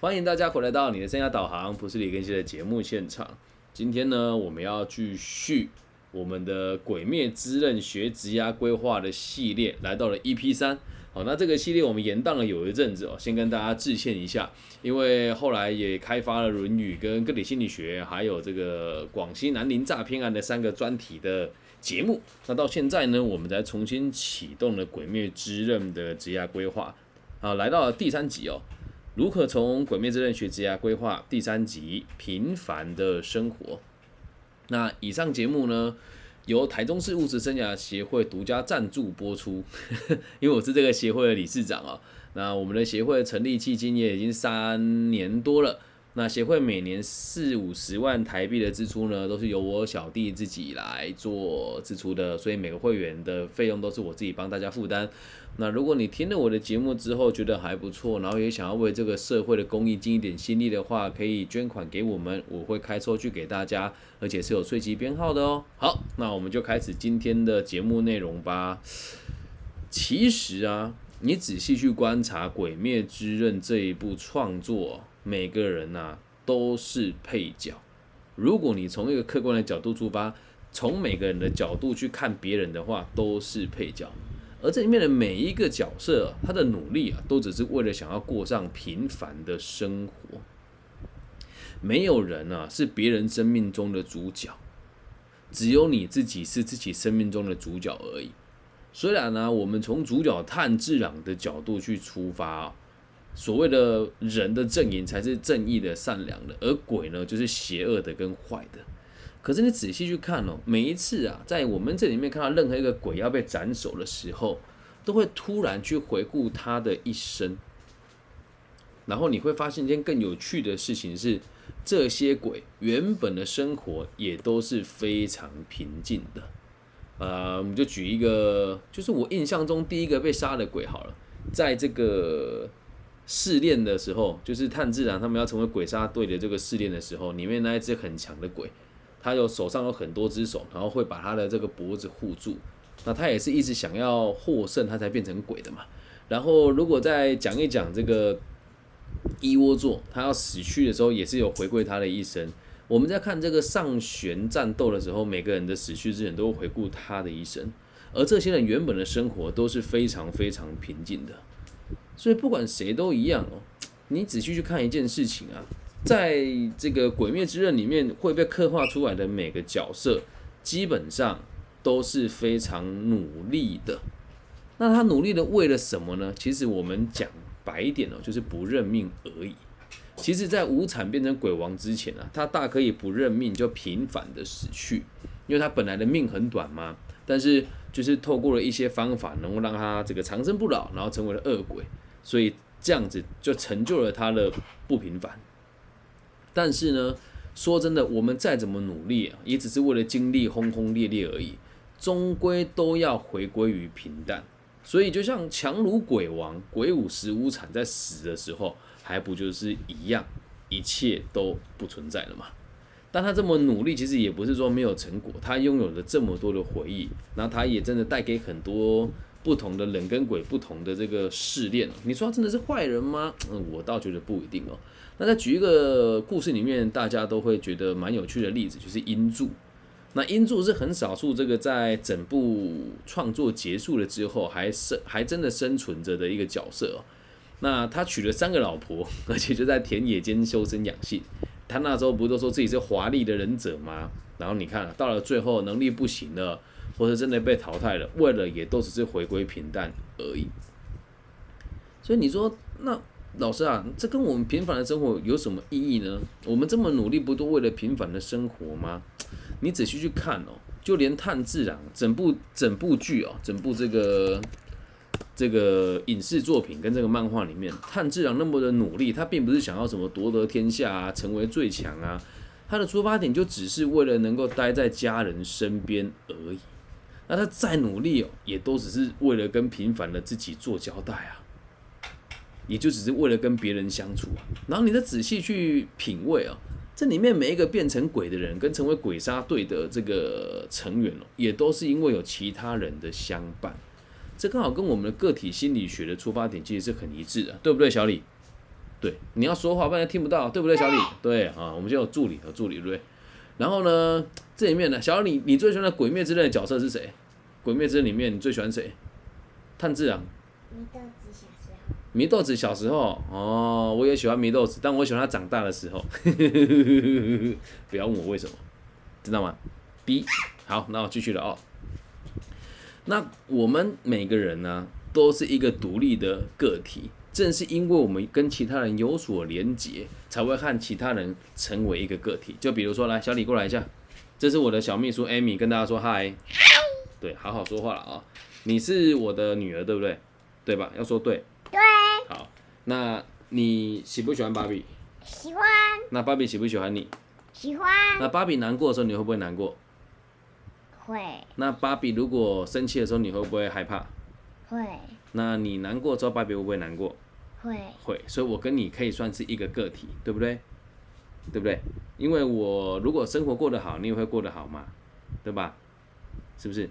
欢迎大家回来到你的生涯导航，不是李根熙的节目现场。今天呢，我们要继续我们的《鬼灭之刃》学职涯规划的系列，来到了 EP 三。好，那这个系列我们延宕了有一阵子哦，先跟大家致歉一下，因为后来也开发了《论语》跟个体心理学，还有这个广西南宁诈骗案的三个专题的节目。那到现在呢，我们才重新启动了《鬼灭之刃》的职涯规划，啊，来到了第三集哦。如何从《鬼灭之刃》学职业规划第三集《平凡的生活》？那以上节目呢，由台中市物质生涯协会独家赞助播出，因为我是这个协会的理事长啊。那我们的协会成立迄今也已经三年多了。那协会每年四五十万台币的支出呢，都是由我小弟自己来做支出的，所以每个会员的费用都是我自己帮大家负担。那如果你听了我的节目之后觉得还不错，然后也想要为这个社会的公益尽一点心力的话，可以捐款给我们，我会开收据给大家，而且是有税籍编号的哦。好，那我们就开始今天的节目内容吧。其实啊，你仔细去观察《鬼灭之刃》这一部创作。每个人呐都是配角。如果你从一个客观的角度出发，从每个人的角度去看别人的话，都是配角。而这里面的每一个角色，他的努力啊，都只是为了想要过上平凡的生活。没有人啊是别人生命中的主角，只有你自己是自己生命中的主角而已。虽然呢，我们从主角炭治郎的角度去出发。所谓的人的阵营才是正义的、善良的，而鬼呢，就是邪恶的跟坏的。可是你仔细去看哦，每一次啊，在我们这里面看到任何一个鬼要被斩首的时候，都会突然去回顾他的一生，然后你会发现一件更有趣的事情是，这些鬼原本的生活也都是非常平静的。呃，我们就举一个，就是我印象中第一个被杀的鬼好了，在这个。试炼的时候，就是炭治郎他们要成为鬼杀队的这个试炼的时候，里面那一只很强的鬼，他有手上有很多只手，然后会把他的这个脖子护住。那他也是一直想要获胜，他才变成鬼的嘛。然后如果再讲一讲这个一窝座，他要死去的时候，也是有回归他的一生。我们在看这个上旋战斗的时候，每个人的死去之前都会回顾他的一生，而这些人原本的生活都是非常非常平静的。所以不管谁都一样哦，你仔细去看一件事情啊，在这个《鬼灭之刃》里面会被刻画出来的每个角色，基本上都是非常努力的。那他努力的为了什么呢？其实我们讲白一点哦，就是不认命而已。其实，在无惨变成鬼王之前啊，他大可以不认命，就平凡的死去，因为他本来的命很短嘛。但是，就是透过了一些方法，能够让他这个长生不老，然后成为了恶鬼。所以这样子就成就了他的不平凡。但是呢，说真的，我们再怎么努力啊，也只是为了经历轰轰烈烈而已，终归都要回归于平淡。所以，就像强如鬼王、鬼舞十五惨在死的时候，还不就是一样，一切都不存在了嘛？但他这么努力，其实也不是说没有成果，他拥有了这么多的回忆，那他也真的带给很多。不同的人跟鬼，不同的这个试炼你说他真的是坏人吗？嗯，我倒觉得不一定哦。那再举一个故事里面大家都会觉得蛮有趣的例子，就是英柱。那英柱是很少数这个在整部创作结束了之后还生还真的生存着的一个角色哦。那他娶了三个老婆，而且就在田野间修身养性。他那时候不是都说自己是华丽的忍者吗？然后你看到了最后能力不行了。或者真的被淘汰了，为了也都只是回归平淡而已。所以你说，那老师啊，这跟我们平凡的生活有什么意义呢？我们这么努力，不都为了平凡的生活吗？你仔细去看哦，就连炭治郎整部整部剧哦，整部这个这个影视作品跟这个漫画里面，炭治郎那么的努力，他并不是想要什么夺得天下啊，成为最强啊，他的出发点就只是为了能够待在家人身边而已。那他再努力哦，也都只是为了跟平凡的自己做交代啊，也就只是为了跟别人相处啊。然后你再仔细去品味啊，这里面每一个变成鬼的人跟成为鬼杀队的这个成员哦，也都是因为有其他人的相伴，这刚好跟我们的个体心理学的出发点其实是很一致的，对不对，小李？对，你要说话，不然听不到，对不对，小李？对啊，我们就有助理，和助理，对不对？然后呢，这里面呢，小李，你最喜欢的《鬼灭之刃》的角色是谁？《鬼灭之刃》里面你最喜欢谁？炭治郎。米豆子小时候，祢豆子小时候，哦，我也喜欢祢豆子，但我喜欢他长大的时候。不要问我为什么，知道吗？B，好，那我继续了哦。那我们每个人呢，都是一个独立的个体，正是因为我们跟其他人有所连结，才会和其他人成为一个个体。就比如说，来，小李过来一下，这是我的小秘书 Amy，跟大家说嗨。对，好好说话了啊。你是我的女儿，对不对？对吧？要说对。对，好，那你喜不喜欢芭比？喜欢那芭比喜不喜欢你？喜欢那芭比难过的时候，你会不会难过？会那芭比如果生气的时候，你会不会害怕？会那你难过之后，芭比会不会难过？会会，所以我跟你可以算是一个个体，对不对？对不对？因为我如果生活过得好，你也会过得好嘛，对吧？是不是？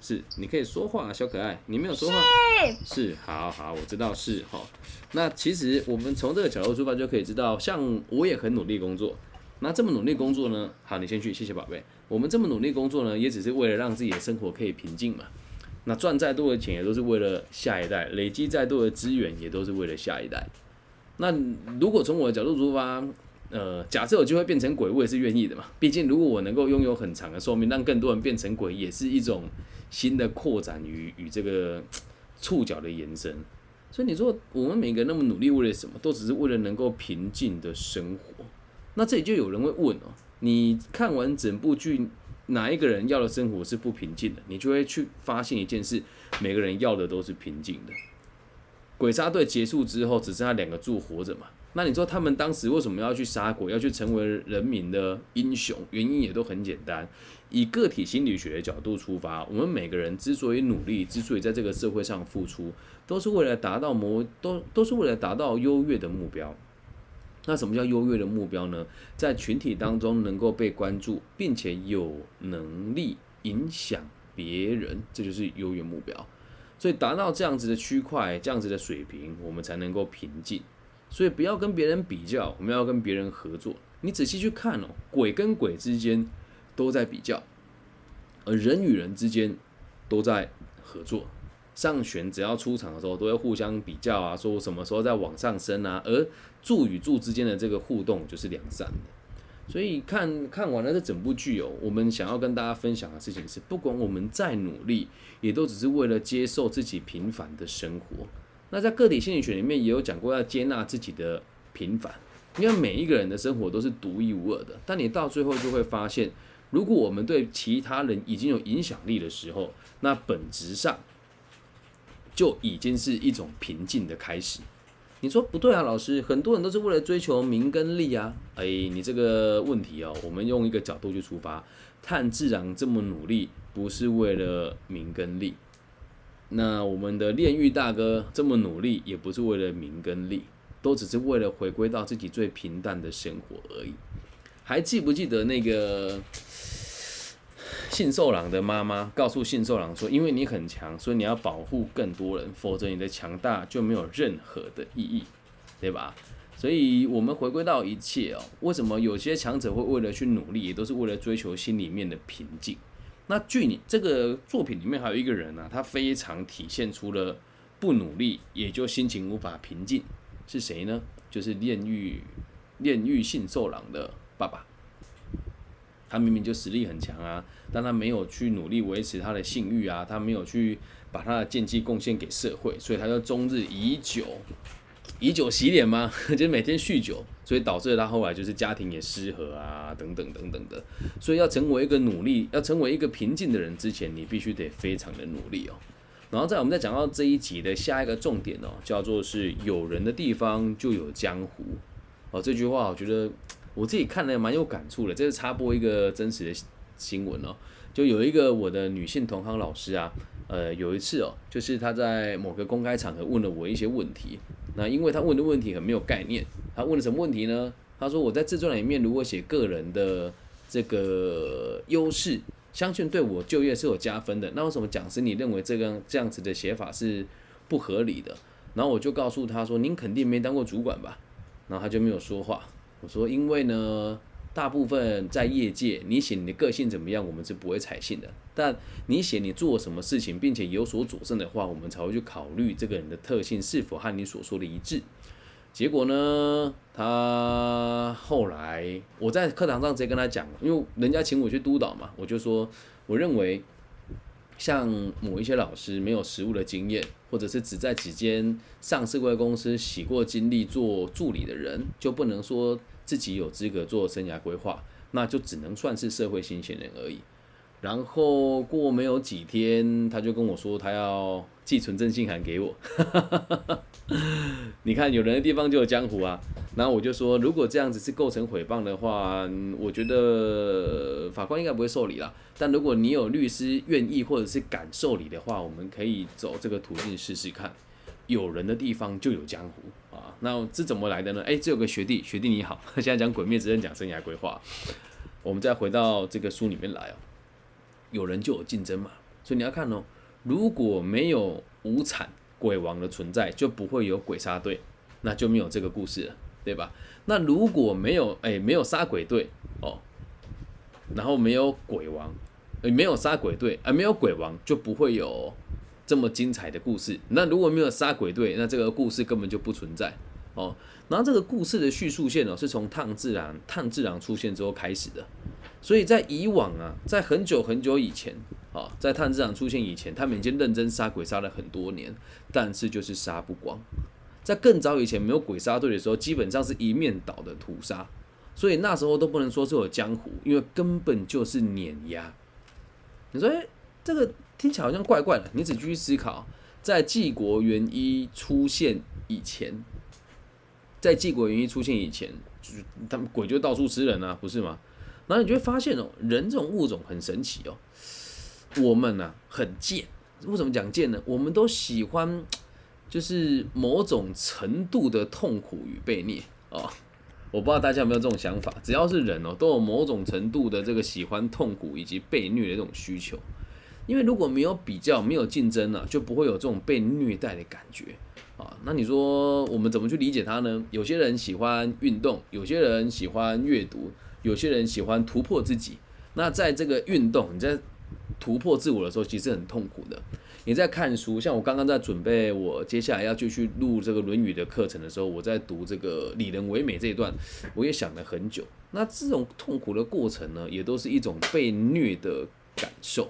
是，你可以说话，小可爱，你没有说话。是，好好，我知道是哈。那其实我们从这个角度出发就可以知道，像我也很努力工作。那这么努力工作呢？好，你先去，谢谢宝贝。我们这么努力工作呢，也只是为了让自己的生活可以平静嘛。那赚再多的钱也都是为了下一代，累积再多的资源也都是为了下一代。那如果从我的角度出发，呃，假设有机会变成鬼，我也是愿意的嘛。毕竟如果我能够拥有很长的寿命，让更多人变成鬼，也是一种新的扩展与与这个触角的延伸。所以你说我们每个人那么努力，为了什么？都只是为了能够平静的生活。那这里就有人会问哦，你看完整部剧，哪一个人要的生活是不平静的？你就会去发现一件事，每个人要的都是平静的。鬼杀队结束之后，只剩下两个柱活着嘛？那你说他们当时为什么要去杀鬼，要去成为人民的英雄？原因也都很简单，以个体心理学的角度出发，我们每个人之所以努力，之所以在这个社会上付出，都是为了达到某 都都是为了达到优越的目标。那什么叫优越的目标呢？在群体当中能够被关注，并且有能力影响别人，这就是优越目标。所以达到这样子的区块，这样子的水平，我们才能够平静。所以不要跟别人比较，我们要跟别人合作。你仔细去看哦，鬼跟鬼之间都在比较，而人与人之间都在合作。上旋只要出场的时候，都会互相比较啊，说什么时候在往上升啊。而柱与柱之间的这个互动就是两善的。所以看看完了这整部剧哦，我们想要跟大家分享的事情是，不管我们再努力，也都只是为了接受自己平凡的生活。那在个体心理学里面也有讲过，要接纳自己的平凡，因为每一个人的生活都是独一无二的。但你到最后就会发现，如果我们对其他人已经有影响力的时候，那本质上就已经是一种平静的开始。你说不对啊，老师，很多人都是为了追求名跟利啊。哎，你这个问题哦，我们用一个角度去出发，炭治郎这么努力，不是为了名跟利。那我们的炼狱大哥这么努力，也不是为了名跟利，都只是为了回归到自己最平淡的生活而已。还记不记得那个信受郎的妈妈告诉信受郎说：“因为你很强，所以你要保护更多人，否则你的强大就没有任何的意义，对吧？”所以，我们回归到一切哦，为什么有些强者会为了去努力，也都是为了追求心里面的平静？那剧里这个作品里面还有一个人呢，他非常体现出了不努力也就心情无法平静，是谁呢？就是炼狱炼狱信受郎的爸爸。他明明就实力很强啊，但他没有去努力维持他的信誉啊，他没有去把他的剑技贡献给社会，所以他就终日以酒以酒洗脸吗？就是每天酗酒，所以导致他后来就是家庭也失和啊，等等等等的。所以要成为一个努力，要成为一个平静的人之前，你必须得非常的努力哦。然后在我们再讲到这一集的下一个重点哦，叫做是有人的地方就有江湖哦。这句话我觉得我自己看了蛮有感触的。这是插播一个真实的新闻哦，就有一个我的女性同行老师啊，呃，有一次哦，就是她在某个公开场合问了我一些问题。那因为他问的问题很没有概念，他问了什么问题呢？他说我在自传里面如果写个人的这个优势，相信对我就业是有加分的。那为什么讲师你认为这个这样子的写法是不合理的？然后我就告诉他说：“您肯定没当过主管吧？”然后他就没有说话。我说：“因为呢，大部分在业界，你写你的个性怎么样，我们是不会采信的。但你写你做什么事情，并且有所佐证的话，我们才会去考虑这个人的特性是否和你所说的一致。”结果呢，他后来我在课堂上直接跟他讲，因为人家请我去督导嘛，我就说，我认为像某一些老师没有实务的经验，或者是只在几间上市贵公司洗过经历做助理的人，就不能说自己有资格做生涯规划，那就只能算是社会新鲜人而已。然后过没有几天，他就跟我说他要寄存证信函给我。你看有人的地方就有江湖啊。然后我就说，如果这样子是构成诽谤的话，我觉得法官应该不会受理啦。但如果你有律师愿意或者是敢受理的话，我们可以走这个途径试试看。有人的地方就有江湖啊。那这怎么来的呢？哎，这有个学弟，学弟你好，现在讲鬼灭之刃，讲生涯规划。我们再回到这个书里面来哦。有人就有竞争嘛，所以你要看哦，如果没有无产鬼王的存在，就不会有鬼杀队，那就没有这个故事了，对吧？那如果没有哎没有杀鬼队哦，然后没有鬼王，哎没有杀鬼队，而没有鬼王，就不会有这么精彩的故事。那如果没有杀鬼队，那这个故事根本就不存在哦。然后这个故事的叙述线哦，是从炭治郎炭治郎出现之后开始的。所以在以往啊，在很久很久以前啊，在炭治郎出现以前，他们已经认真杀鬼杀了很多年，但是就是杀不光。在更早以前没有鬼杀队的时候，基本上是一面倒的屠杀，所以那时候都不能说是有江湖，因为根本就是碾压。你说，哎，这个听起来好像怪怪的。你只继续思考，在纪国元一出现以前，在纪国元一出现以前，就是他们鬼就到处吃人啊，不是吗？然后你就会发现哦，人这种物种很神奇哦。我们呢很贱，为什么讲贱呢？我们都喜欢就是某种程度的痛苦与被虐哦。我不知道大家有没有这种想法，只要是人哦，都有某种程度的这个喜欢痛苦以及被虐的这种需求。因为如果没有比较，没有竞争呢，就不会有这种被虐待的感觉啊。那你说我们怎么去理解它呢？有些人喜欢运动，有些人喜欢阅读。有些人喜欢突破自己，那在这个运动，你在突破自我的时候，其实很痛苦的。你在看书，像我刚刚在准备我接下来要继续录这个《论语》的课程的时候，我在读这个“礼人为美”这一段，我也想了很久。那这种痛苦的过程呢，也都是一种被虐的感受。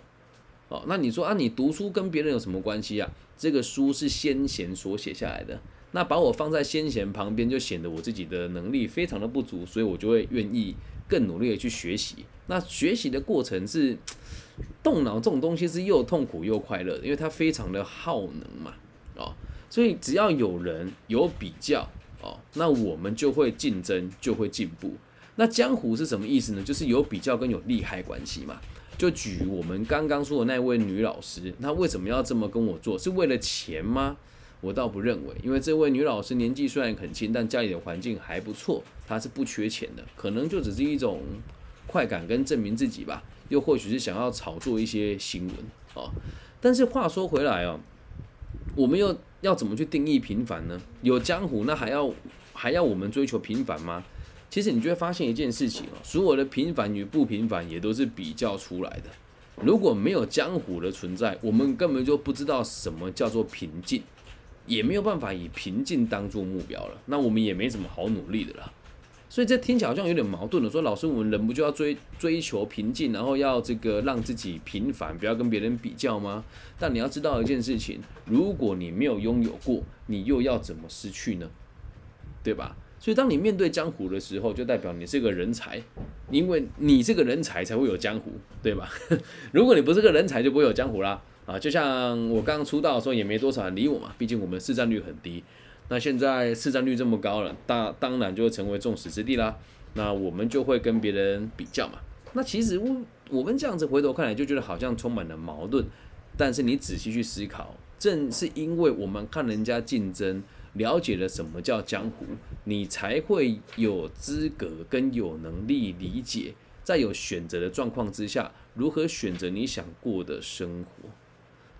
哦，那你说啊，你读书跟别人有什么关系啊？这个书是先贤所写下来的。那把我放在先贤旁边，就显得我自己的能力非常的不足，所以我就会愿意更努力的去学习。那学习的过程是动脑这种东西是又痛苦又快乐，因为它非常的耗能嘛，哦，所以只要有人有比较哦，那我们就会竞争，就会进步。那江湖是什么意思呢？就是有比较跟有利害关系嘛。就举我们刚刚说的那位女老师，她为什么要这么跟我做？是为了钱吗？我倒不认为，因为这位女老师年纪虽然很轻，但家里的环境还不错，她是不缺钱的，可能就只是一种快感跟证明自己吧，又或许是想要炒作一些新闻啊。但是话说回来哦，我们又要怎么去定义平凡呢？有江湖，那还要还要我们追求平凡吗？其实你就会发现一件事情哦，所有的平凡与不平凡也都是比较出来的。如果没有江湖的存在，我们根本就不知道什么叫做平静。也没有办法以平静当做目标了，那我们也没什么好努力的了。所以这听起来好像有点矛盾了。说老师，我们人不就要追追求平静，然后要这个让自己平凡，不要跟别人比较吗？但你要知道一件事情，如果你没有拥有过，你又要怎么失去呢？对吧？所以当你面对江湖的时候，就代表你是个人才，因为你这个人才才会有江湖，对吧？如果你不是个人才，就不会有江湖啦。啊，就像我刚刚出道的时候，也没多少人理我嘛，毕竟我们市占率很低。那现在市占率这么高了，当当然就会成为众矢之的啦。那我们就会跟别人比较嘛。那其实我我们这样子回头看来，就觉得好像充满了矛盾。但是你仔细去思考，正是因为我们看人家竞争，了解了什么叫江湖，你才会有资格跟有能力理解，在有选择的状况之下，如何选择你想过的生活。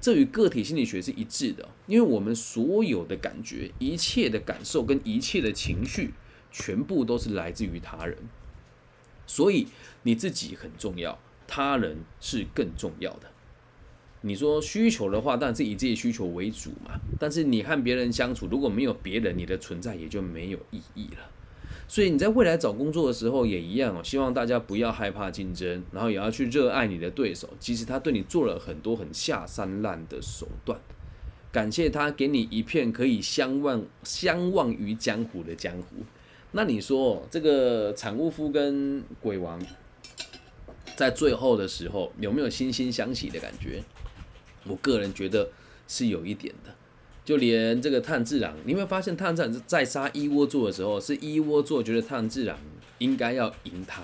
这与个体心理学是一致的，因为我们所有的感觉、一切的感受跟一切的情绪，全部都是来自于他人。所以你自己很重要，他人是更重要的。你说需求的话，当然是以自己需求为主嘛。但是你和别人相处，如果没有别人，你的存在也就没有意义了。所以你在未来找工作的时候也一样哦。希望大家不要害怕竞争，然后也要去热爱你的对手，即使他对你做了很多很下三滥的手段，感谢他给你一片可以相望相忘于江湖的江湖。那你说这个产物夫跟鬼王在最后的时候有没有惺惺相惜的感觉？我个人觉得是有一点的，就连这个炭治郎，你有没有发现炭治郎在杀一窝座的时候，是一窝座觉得炭治郎应该要赢他，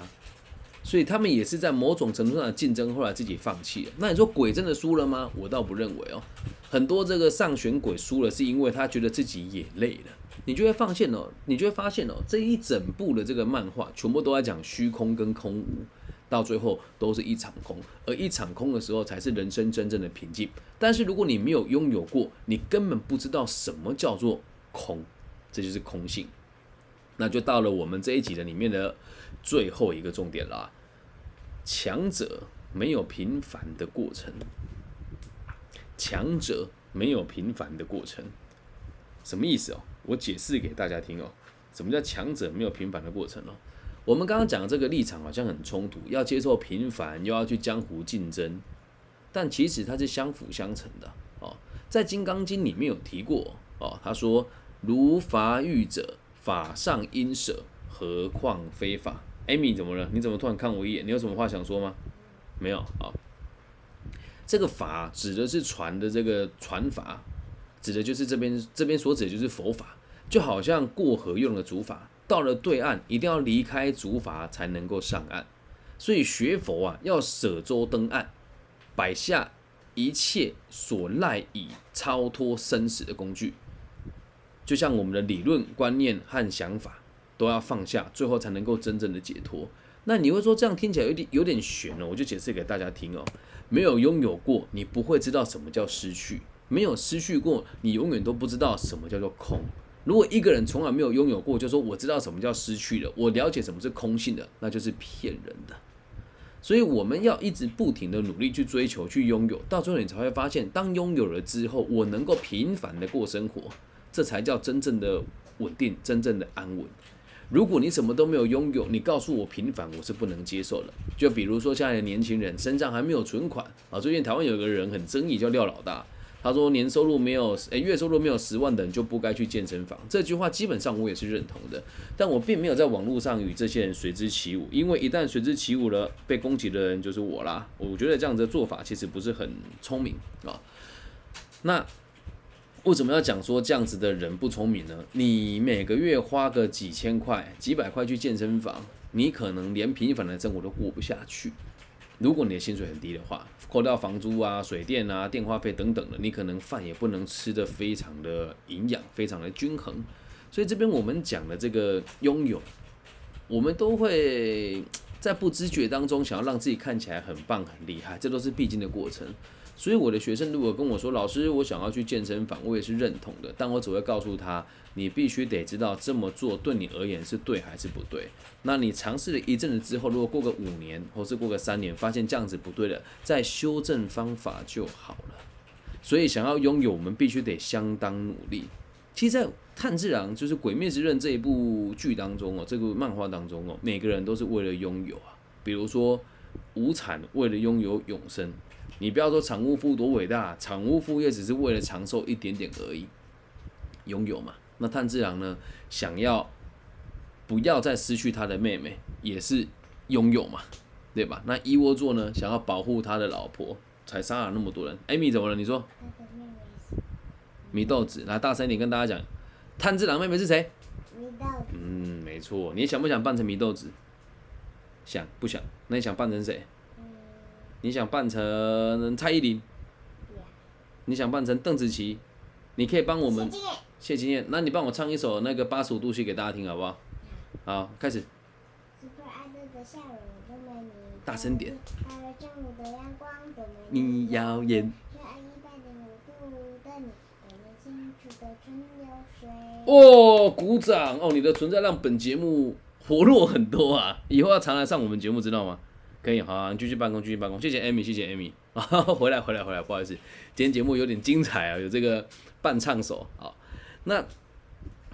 所以他们也是在某种程度上的竞争，后来自己放弃了。那你说鬼真的输了吗？我倒不认为哦，很多这个上选鬼输了，是因为他觉得自己也累了。你就会发现哦，你就会发现哦，这一整部的这个漫画全部都在讲虚空跟空无。到最后都是一场空，而一场空的时候才是人生真正的平静。但是如果你没有拥有过，你根本不知道什么叫做空，这就是空性。那就到了我们这一集的里面的最后一个重点啦：强者没有平凡的过程，强者没有平凡的过程，什么意思哦？我解释给大家听哦。什么叫强者没有平凡的过程哦？我们刚刚讲这个立场好像很冲突，要接受平凡，又要去江湖竞争，但其实它是相辅相成的哦。在《金刚经》里面有提过哦，他说：“如法欲者，法上应舍，何况非法。”艾米怎么了？你怎么突然看我一眼？你有什么话想说吗？没有啊。这个法指的是传的这个传法，指的就是这边这边所指的就是佛法，就好像过河用的竹筏。到了对岸，一定要离开竹筏才能够上岸。所以学佛啊，要舍舟登岸，摆下一切所赖以超脱生死的工具。就像我们的理论观念和想法都要放下，最后才能够真正的解脱。那你会说这样听起来有点有点悬哦，我就解释给大家听哦。没有拥有过，你不会知道什么叫失去；没有失去过，你永远都不知道什么叫做空。如果一个人从来没有拥有过，就说我知道什么叫失去了，我了解什么是空性的，那就是骗人的。所以我们要一直不停的努力去追求、去拥有，到最后你才会发现，当拥有了之后，我能够平凡的过生活，这才叫真正的稳定、真正的安稳。如果你什么都没有拥有，你告诉我平凡，我是不能接受的。就比如说现在的年轻人身上还没有存款啊，最近台湾有个人很争议，叫廖老大。他说：“年收入没有，诶，月收入没有十万的人就不该去健身房。”这句话基本上我也是认同的，但我并没有在网络上与这些人随之起舞，因为一旦随之起舞了，被攻击的人就是我啦。我觉得这样子的做法其实不是很聪明啊。那为什么要讲说这样子的人不聪明呢？你每个月花个几千块、几百块去健身房，你可能连平凡的生活都过不下去。如果你的薪水很低的话，扣掉房租啊、水电啊、电话费等等的，你可能饭也不能吃得非常的营养、非常的均衡。所以这边我们讲的这个拥有，我们都会在不知觉当中想要让自己看起来很棒、很厉害，这都是必经的过程。所以我的学生如果跟我说，老师，我想要去健身房，我也是认同的，但我只会告诉他，你必须得知道这么做对你而言是对还是不对。那你尝试了一阵子之后，如果过个五年或是过个三年，发现这样子不对了，再修正方法就好了。所以想要拥有，我们必须得相当努力。其实，在炭治郎就是《鬼灭之刃》这一部剧当中哦，这个漫画当中哦，每个人都是为了拥有啊。比如说无惨为了拥有永生。你不要说产物富多伟大，产物富也只是为了长寿一点点而已，拥有嘛。那炭治郎呢，想要不要再失去他的妹妹，也是拥有嘛，对吧？那伊窝座呢，想要保护他的老婆，才杀了那么多人。艾米怎么了？你说？米豆子，来大声一点跟大家讲，炭治郎妹妹是谁？米豆子。嗯，没错。你想不想扮成米豆子？想，不想？那你想扮成谁？你想扮成蔡依林？你想扮成邓紫棋？你可以帮我们谢金燕，那你帮我唱一首那个八十五度 C 给大家听好不好？好，开始。大声点。你耀眼。哦，鼓掌哦！你的存在让本节目活络很多啊，以后要常来上我们节目，知道吗？可以，好、啊，你继续办公，继续办公。谢谢 Amy，谢谢 Amy。啊，回来，回来，回来，不好意思，今天节目有点精彩啊，有这个伴唱手啊。那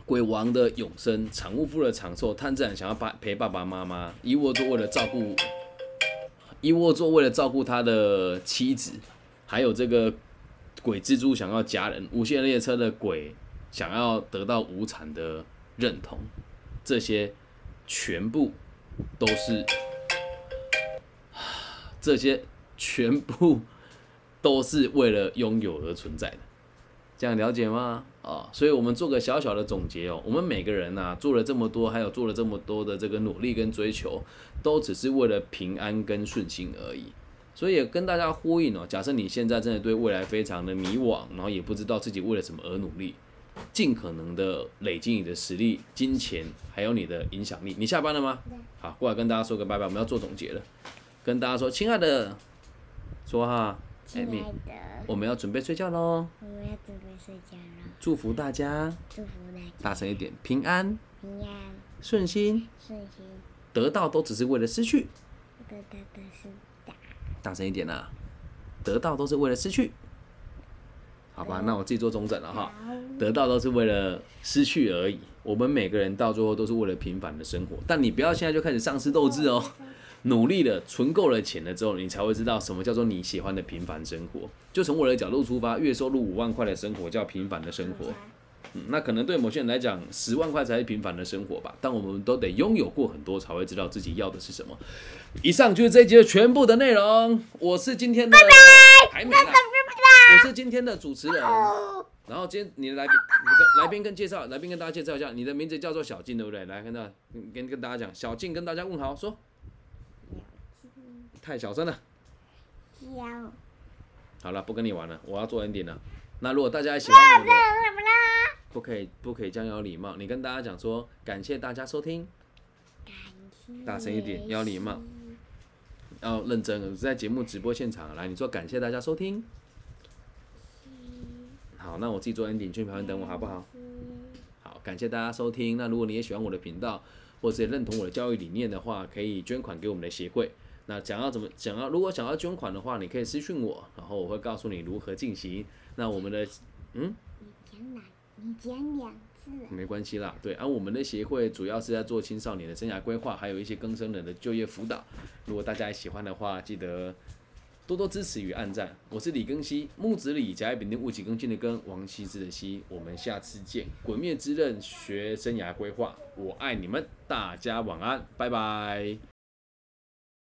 鬼王的永生，产物夫的长寿，炭治郎想要爸陪爸爸妈妈，伊沃作为了照顾，伊沃作为了照顾他的妻子，还有这个鬼蜘蛛想要家人，无限列车的鬼想要得到无产的认同，这些全部都是，这些全部都是为了拥有而存在的。这样了解吗？啊，所以我们做个小小的总结哦。我们每个人呐、做了这么多，还有做了这么多的这个努力跟追求，都只是为了平安跟顺心而已。所以也跟大家呼应哦，假设你现在真的对未来非常的迷惘，然后也不知道自己为了什么而努力，尽可能的累积你的实力、金钱，还有你的影响力。你下班了吗？好，过来跟大家说个拜拜，我们要做总结了。跟大家说，亲爱的，说哈，亲爱 Amy，的，我们要准备睡觉喽。我们要准备睡觉了，祝福大家，祝福大家大声一点，平安平安顺心，顺心，得到都只是为了失去。得到都是大。大声一点啦、得到都是为了失去。好吧，那我自己做中整了哈。得到都是为了失去而已。我们每个人到最后都是为了平凡的生活，但你不要现在就开始丧失斗志哦。努力的，存够了钱了之后，你才会知道什么叫做你喜欢的平凡生活。就从我的角度出发，月收入五万块的生活叫平凡的生活。嗯，那可能对某些人来讲，十万块才是平凡的生活吧。但我们都得拥有过很多，才会知道自己要的是什么。以上就是这一集的全部的内容。我是今天的，还没啦，我是今天的主持人。然后今天你的来宾，你跟来宾跟介绍，来宾跟大家介绍一下，你的名字叫做小静，对不对？来跟大家跟跟大家讲，小静跟大家问好，说太小声了。要好了，不跟你玩了，我要做 ending 了。那如果大家喜欢我？不可以不可以这样要有礼貌，你跟大家讲说，感谢大家收听，感谢大声一点要礼貌要认真，在节目直播现场来，你说感谢大家收听。好，那我自己做 ending，去旁边等我好不好？好，感谢大家收听。那如果你也喜欢我的频道，或者也认同我的教育理念的话，可以捐款给我们的协会。那想要怎么想要，如果想要捐款的话，你可以私信我，然后我会告诉你如何进行。那我们的嗯，你讲哪？你讲两次啊。没关系啦，对，而、我们的协会主要是在做青少年的生涯规划，还有一些更生人的就业辅导。如果大家喜欢的话，记得多多支持与按赞。我是李庚希，木子李，甲乙丙丁戊己庚辛的庚，王羲之的羲。我们下次见，鬼灭之刃学生涯规划，我爱你们，大家晚安，拜拜。